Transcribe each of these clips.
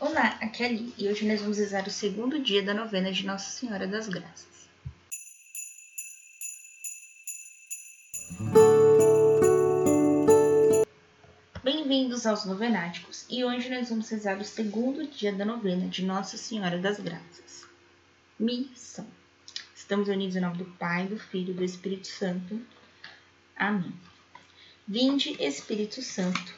Olá, aqui é a e hoje nós vamos rezar o segundo dia da novena de Nossa Senhora das Graças. Bem-vindos aos Novenáticos, e hoje nós vamos rezar o segundo dia da novena de Nossa Senhora das Graças. Missão. Estamos unidos em nome do Pai, do Filho e do Espírito Santo. Amém. Vinde, Espírito Santo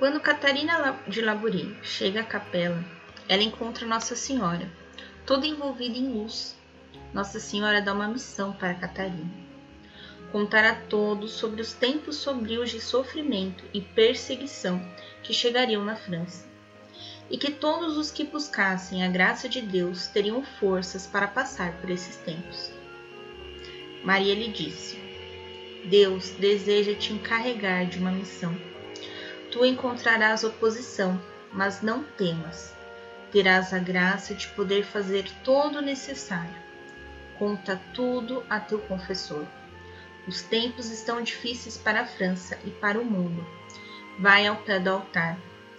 quando Catarina de Laburi chega à capela, ela encontra Nossa Senhora, toda envolvida em luz. Nossa Senhora dá uma missão para Catarina: contar a todos sobre os tempos sombrios de sofrimento e perseguição que chegariam na França, e que todos os que buscassem a graça de Deus teriam forças para passar por esses tempos. Maria lhe disse: Deus deseja te encarregar de uma missão Tu encontrarás oposição, mas não temas. Terás a graça de poder fazer todo o necessário. Conta tudo a teu confessor. Os tempos estão difíceis para a França e para o mundo. Vai ao pé do altar.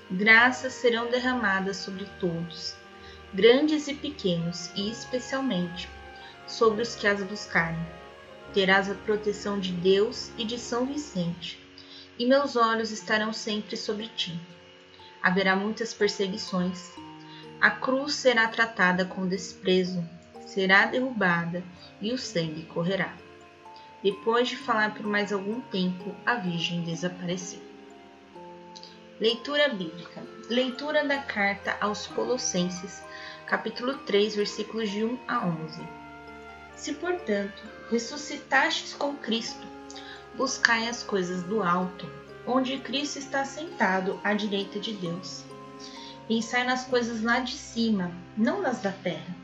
Graças serão derramadas sobre todos, grandes e pequenos, e especialmente sobre os que as buscarem. Terás a proteção de Deus e de São Vicente e meus olhos estarão sempre sobre ti. Haverá muitas perseguições. A cruz será tratada com desprezo, será derrubada e o sangue correrá. Depois de falar por mais algum tempo, a Virgem desapareceu. Leitura bíblica. Leitura da carta aos Colossenses, capítulo 3, versículos de 1 a 11. Se, portanto, ressuscitastes com Cristo, buscai as coisas do alto, onde Cristo está sentado à direita de Deus. Pensai nas coisas lá de cima, não nas da terra,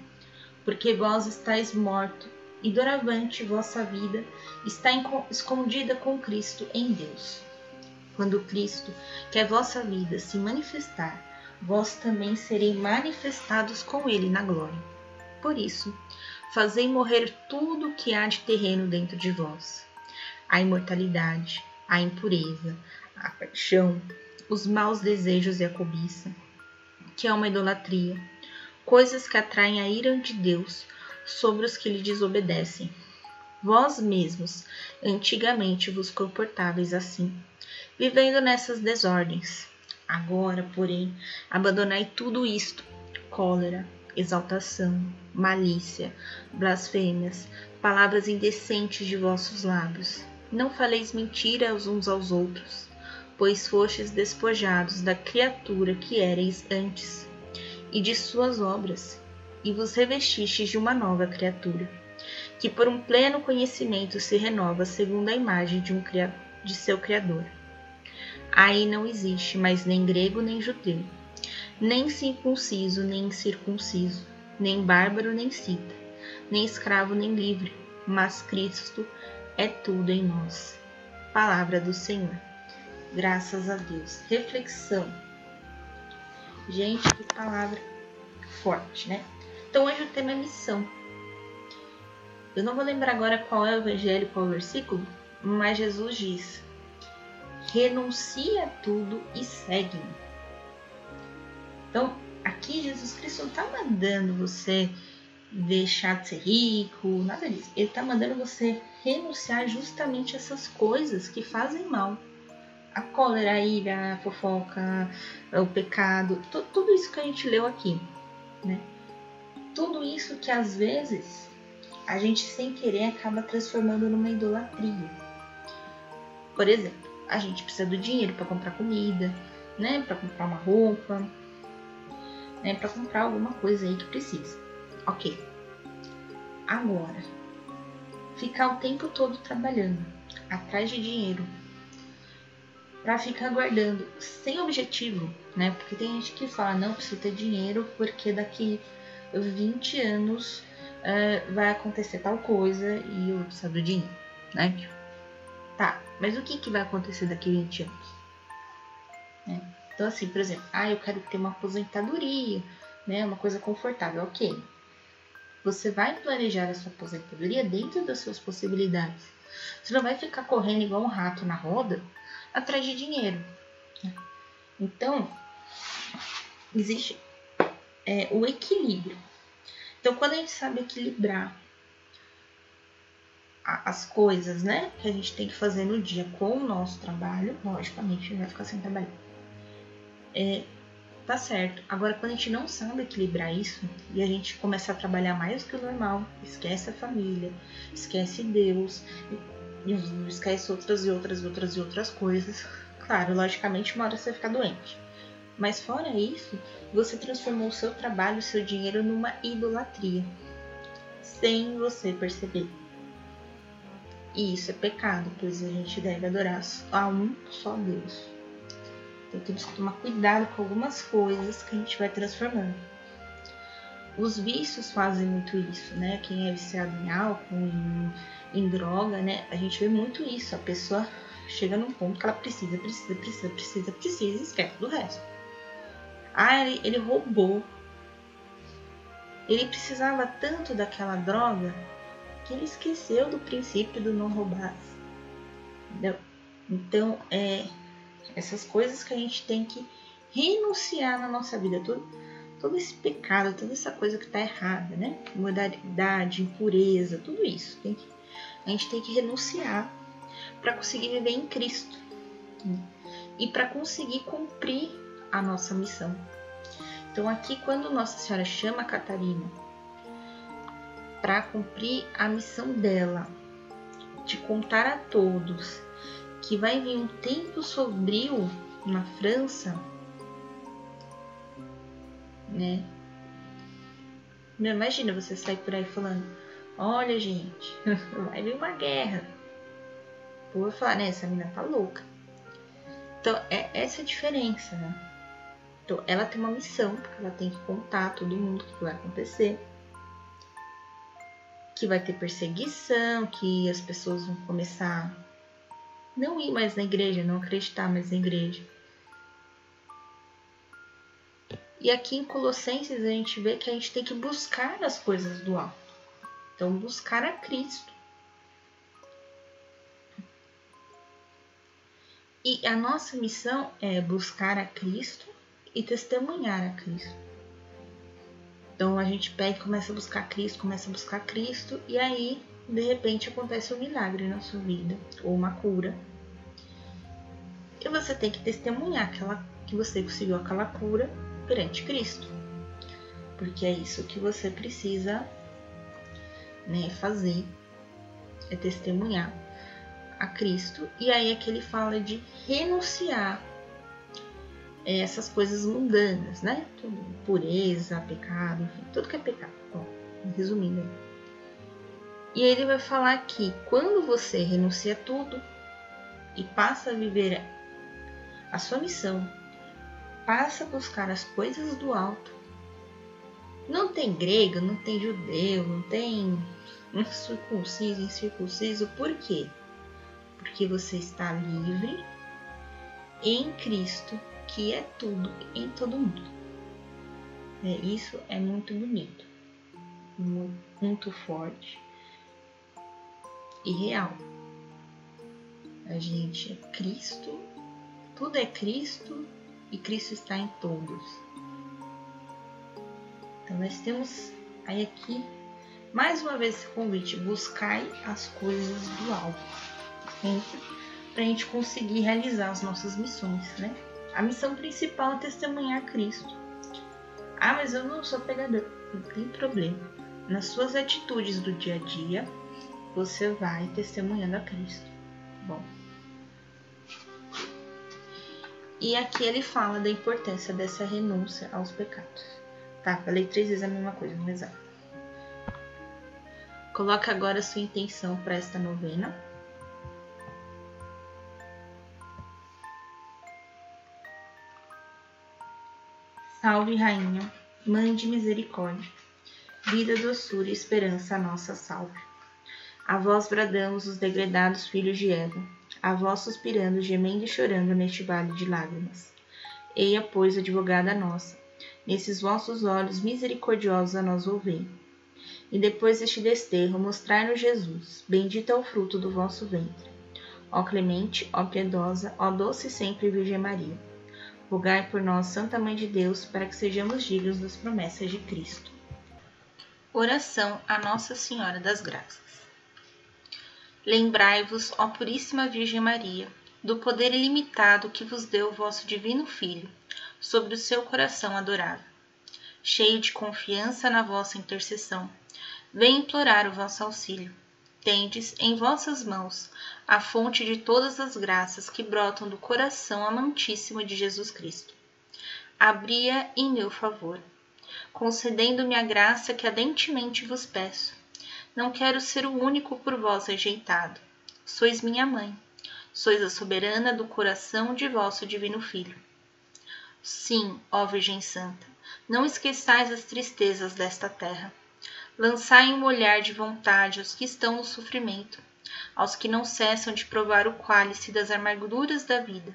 porque vós estáis morto e doravante vossa vida está escondida com Cristo em Deus. Quando Cristo, que é vossa vida, se manifestar, vós também sereis manifestados com Ele na glória. Por isso, fazei morrer tudo o que há de terreno dentro de vós a imortalidade, a impureza, a paixão, os maus desejos e a cobiça, que é uma idolatria, coisas que atraem a ira de Deus sobre os que lhe desobedecem. Vós mesmos antigamente vos comportáveis assim, vivendo nessas desordens. Agora, porém, abandonai tudo isto: cólera, exaltação, malícia, blasfêmias, palavras indecentes de vossos lábios não faleis mentira uns aos outros, pois fostes despojados da criatura que éreis antes, e de suas obras, e vos revestistes de uma nova criatura, que por um pleno conhecimento se renova segundo a imagem de, um, de seu Criador. Aí não existe mais nem grego nem judeu, nem circunciso nem incircunciso, nem bárbaro nem cita, nem escravo nem livre, mas Cristo é tudo em nós. Palavra do Senhor. Graças a Deus. Reflexão. Gente, que palavra forte, né? Então hoje o tema é missão. Eu não vou lembrar agora qual é o evangelho, qual é o versículo, mas Jesus diz: renuncia a tudo e segue-me. Então, aqui Jesus Cristo não está mandando você deixar de ser rico, nada disso. Ele está mandando você renunciar justamente a essas coisas que fazem mal. A cólera, a ira, a fofoca, o pecado, tudo isso que a gente leu aqui, né? Tudo isso que às vezes a gente sem querer acaba transformando numa idolatria. Por exemplo, a gente precisa do dinheiro para comprar comida, né, para comprar uma roupa, né, para comprar alguma coisa aí que precisa. Ok. Agora, ficar o tempo todo trabalhando, atrás de dinheiro, para ficar guardando sem objetivo, né? Porque tem gente que fala, não, preciso ter dinheiro porque daqui 20 anos uh, vai acontecer tal coisa e eu preciso do dinheiro, né? Tá, mas o que, que vai acontecer daqui 20 anos? É. Então, assim, por exemplo, ah, eu quero ter uma aposentadoria, né? Uma coisa confortável, ok. Você vai planejar a sua aposentadoria dentro das suas possibilidades. Você não vai ficar correndo igual um rato na roda atrás de dinheiro. Então, existe é, o equilíbrio. Então, quando a gente sabe equilibrar as coisas, né, que a gente tem que fazer no dia com o nosso trabalho, logicamente não vai ficar sem trabalhar. É, tá certo. Agora, quando a gente não sabe equilibrar isso e a gente começa a trabalhar mais do que o normal, esquece a família, esquece Deus, esquece outras e outras e outras e outras coisas. Claro, logicamente, uma hora você vai ficar doente. Mas fora isso, você transformou o seu trabalho, o seu dinheiro numa idolatria, sem você perceber. E isso é pecado, pois a gente deve adorar a um só Deus. Então temos que tomar cuidado com algumas coisas que a gente vai transformando. Os vícios fazem muito isso, né? Quem é viciado em álcool, em, em droga, né? A gente vê muito isso. A pessoa chega num ponto que ela precisa, precisa, precisa, precisa, precisa e esquece do resto. Ah, ele, ele roubou. Ele precisava tanto daquela droga que ele esqueceu do princípio do não roubar. Entendeu? Então, é, essas coisas que a gente tem que renunciar na nossa vida, todo, todo esse pecado, toda essa coisa que está errada, né? Modalidade, impureza, tudo isso. Que, a gente tem que renunciar para conseguir viver em Cristo né? e para conseguir cumprir a nossa missão. Então, aqui, quando Nossa Senhora chama Catarina para cumprir a missão dela, de contar a todos que vai vir um tempo sombrio na França, né? Não imagina você sair por aí falando: Olha, gente, vai vir uma guerra. O vai falar, né? Essa menina tá louca. Então, é essa a diferença, né? Então, ela tem uma missão, porque ela tem que contar a todo mundo o que vai acontecer. Que vai ter perseguição, que as pessoas vão começar não ir mais na igreja, não acreditar mais na igreja. E aqui em Colossenses a gente vê que a gente tem que buscar as coisas do alto. Então, buscar a Cristo. E a nossa missão é buscar a Cristo e testemunhar a Cristo. Então a gente pega e começa a buscar Cristo, começa a buscar Cristo, e aí de repente acontece um milagre na sua vida, ou uma cura. E você tem que testemunhar aquela, que você conseguiu aquela cura perante Cristo. Porque é isso que você precisa né, fazer, é testemunhar a Cristo. E aí é que ele fala de renunciar essas coisas mundanas, né? Tudo, pureza, pecado, enfim, tudo que é pecado. Bom, resumindo aí. E ele vai falar que quando você renuncia tudo e passa a viver a sua missão, passa a buscar as coisas do alto. Não tem grego, não tem judeu, não tem circunciso, incircunciso. Por quê? Porque você está livre em Cristo, que é tudo em todo mundo. É, isso é muito bonito, muito, muito forte e real. A gente é Cristo, tudo é Cristo e Cristo está em todos. Então nós temos aí aqui mais uma vez esse convite: buscai as coisas do alto, para a gente conseguir realizar as nossas missões, né? A missão principal é testemunhar Cristo. Ah, mas eu não sou pegador. Não tem problema. Nas suas atitudes do dia a dia, você vai testemunhando a Cristo. Tá bom. E aqui ele fala da importância dessa renúncia aos pecados. Tá, falei três vezes a mesma coisa, vamos rezar. Coloque agora sua intenção para esta novena. Salve, Rainha, Mãe de Misericórdia, vida, doçura e esperança, a nossa salve. A vós bradamos os degredados filhos de Eva, a vós suspirando, gemendo e chorando neste vale de lágrimas. Eia, pois, advogada nossa, nesses vossos olhos misericordiosos a nós ouvei. E depois deste desterro, mostrai-nos Jesus, bendito é o fruto do vosso ventre. Ó clemente, ó piedosa, ó doce sempre Virgem Maria Rogai por nós, Santa Mãe de Deus, para que sejamos dignos das promessas de Cristo. Oração a Nossa Senhora das Graças. Lembrai-vos, ó Puríssima Virgem Maria, do poder ilimitado que vos deu o vosso Divino Filho sobre o seu coração adorável. Cheio de confiança na vossa intercessão, vem implorar o vosso auxílio tendes em vossas mãos a fonte de todas as graças que brotam do coração amantíssimo de Jesus Cristo. Abria em meu favor, concedendo-me a graça que ardentemente vos peço. Não quero ser o único por vós rejeitado. Sois minha mãe, sois a soberana do coração de vosso divino Filho. Sim, ó Virgem Santa, não esqueçais as tristezas desta terra lançai um olhar de vontade aos que estão no sofrimento, aos que não cessam de provar o cálice das amarguras da vida.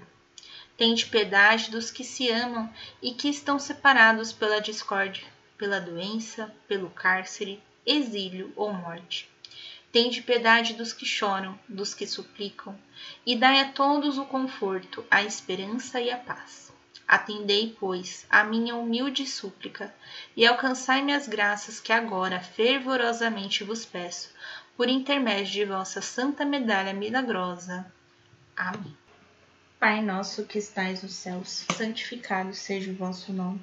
Tende piedade dos que se amam e que estão separados pela discórdia, pela doença, pelo cárcere, exílio ou morte. Tende piedade dos que choram, dos que suplicam, e dai a todos o conforto, a esperança e a paz. Atendei, pois, a minha humilde súplica e alcançai-me as graças que agora fervorosamente vos peço, por intermédio de vossa santa medalha milagrosa. Amém. Pai nosso que estais nos céus, santificado seja o vosso nome.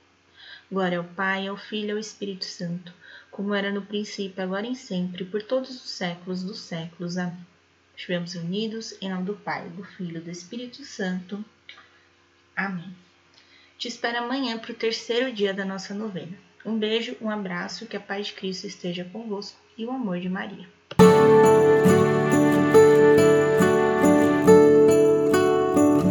Glória ao Pai, ao Filho e ao Espírito Santo, como era no princípio, agora e sempre, por todos os séculos dos séculos. Amém. Estivemos unidos em nome do Pai, do Filho e do Espírito Santo. Amém. Te espero amanhã para o terceiro dia da nossa novena. Um beijo, um abraço, que a paz de Cristo esteja convosco e o amor de Maria.